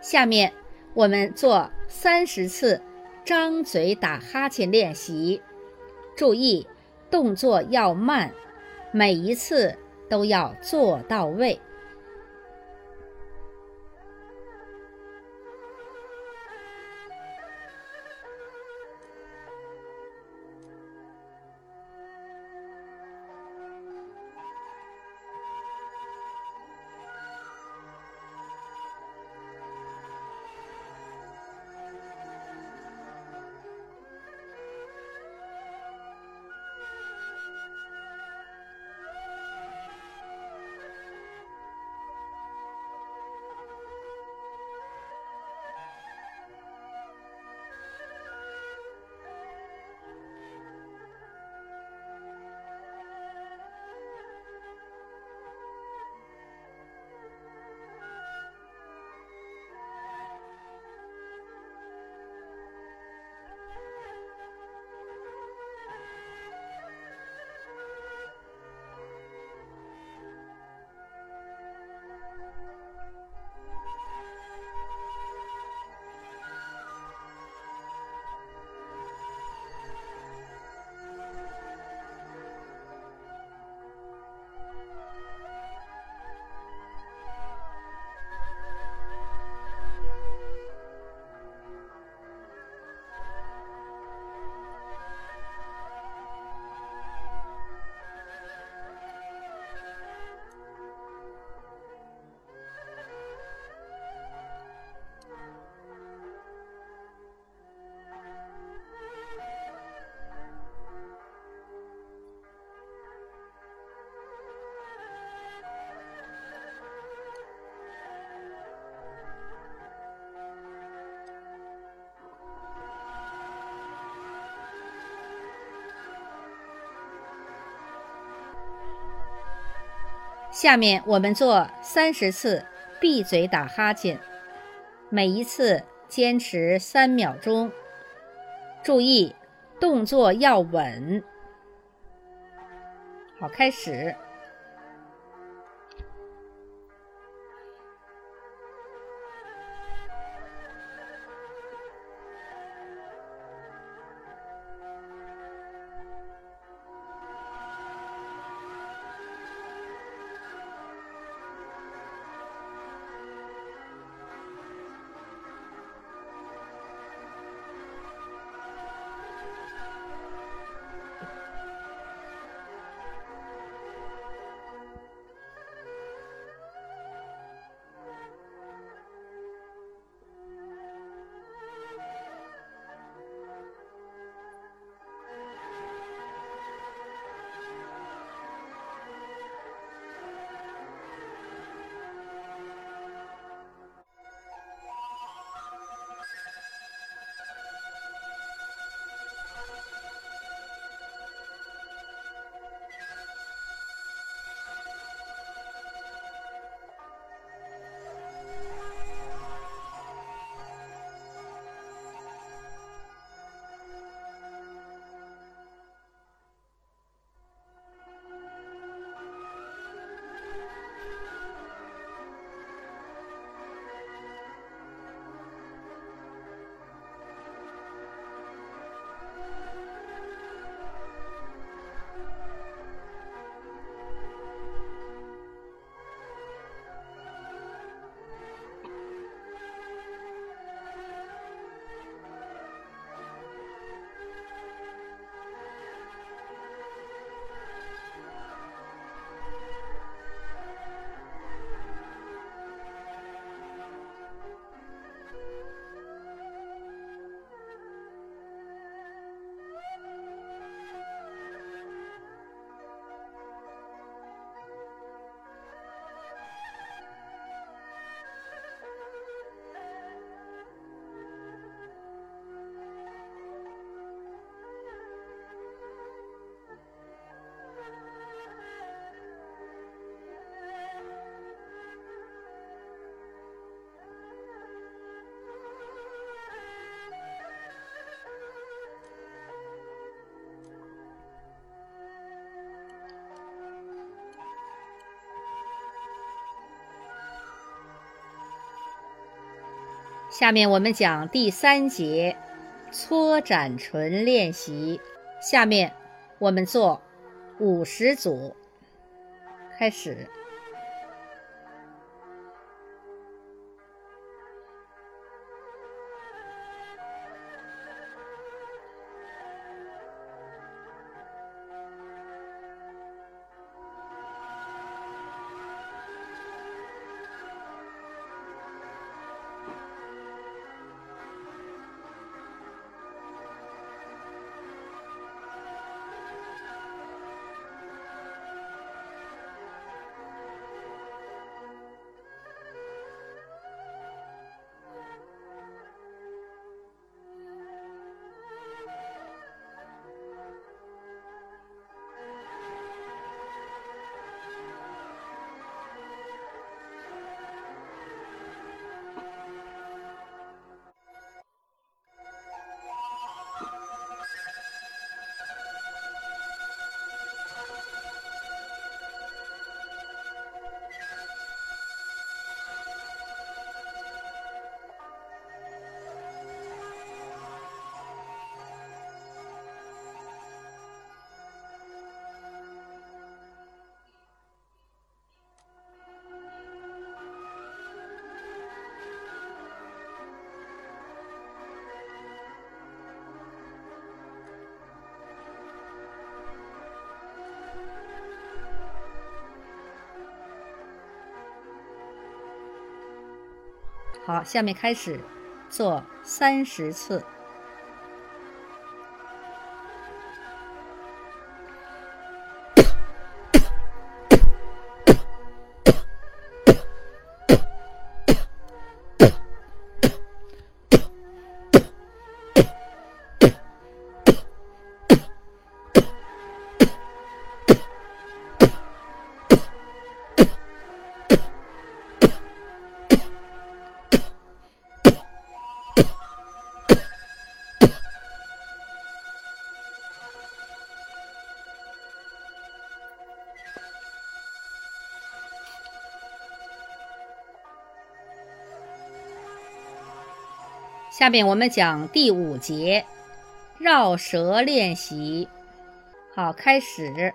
下面我们做三十次张嘴打哈欠练习，注意动作要慢，每一次都要做到位。下面我们做三十次闭嘴打哈欠，每一次坚持三秒钟。注意动作要稳。好，开始。下面我们讲第三节搓展唇练习。下面我们做五十组，开始。好，下面开始做三十次。下面我们讲第五节绕舌练习。好，开始。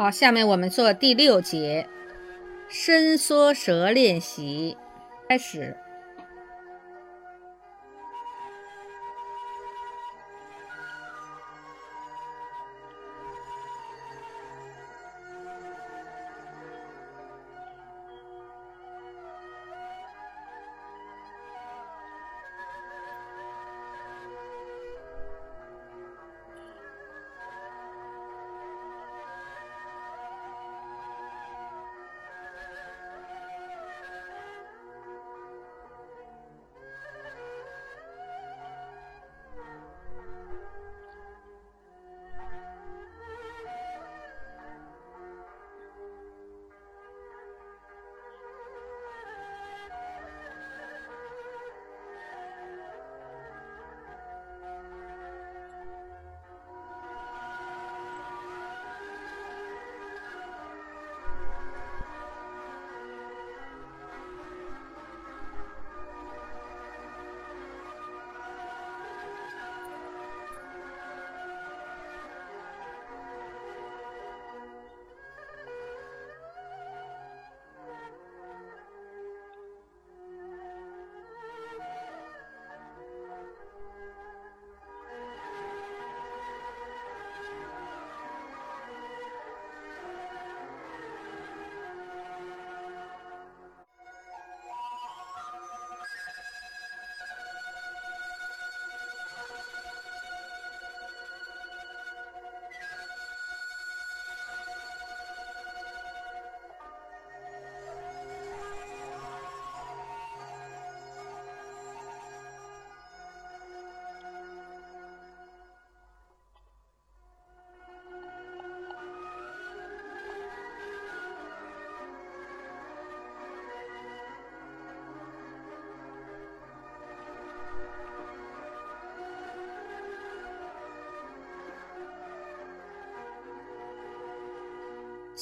好，下面我们做第六节伸缩舌练习，开始。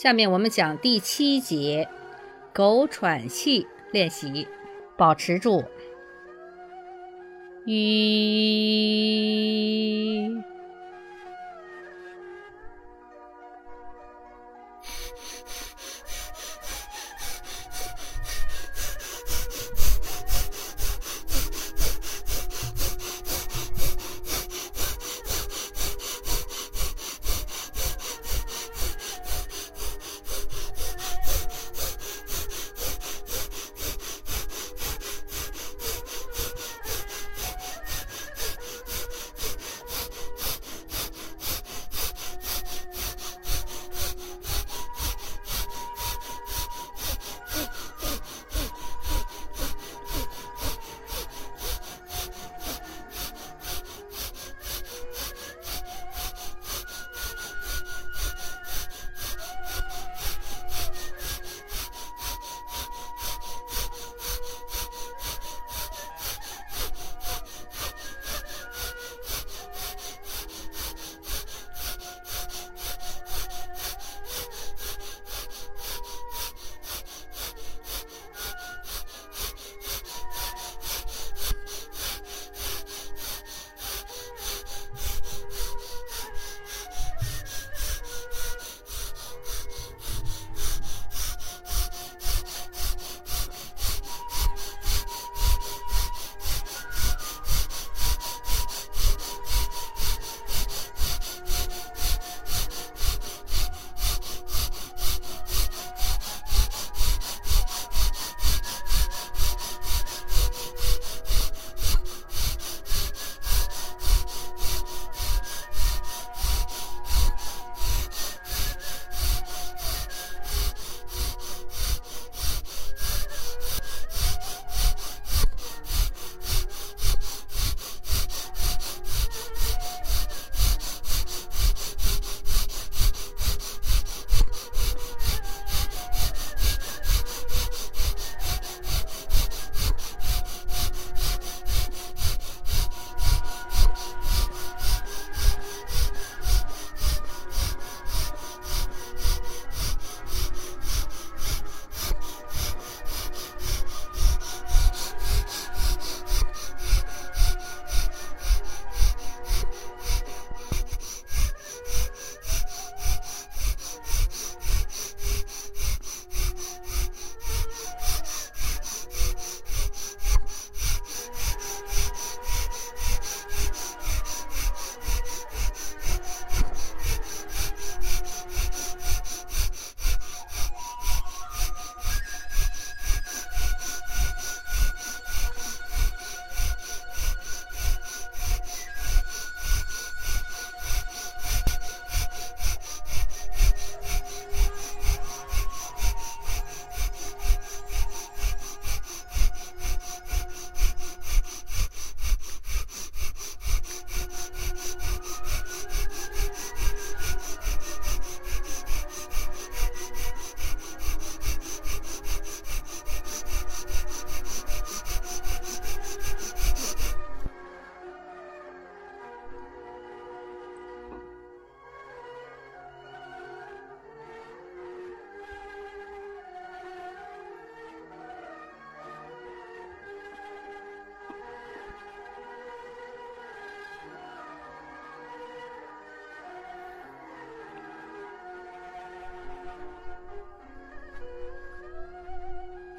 下面我们讲第七节狗喘气练习，保持住，一。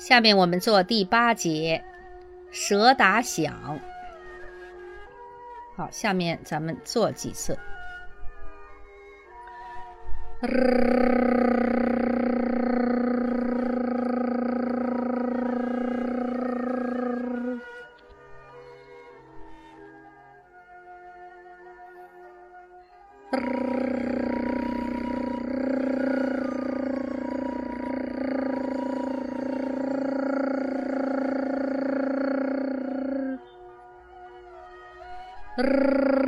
下面我们做第八节，舌打响。好，下面咱们做几次。下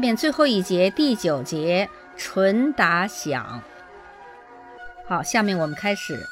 面最后一节第九节纯打响。好，下面我们开始。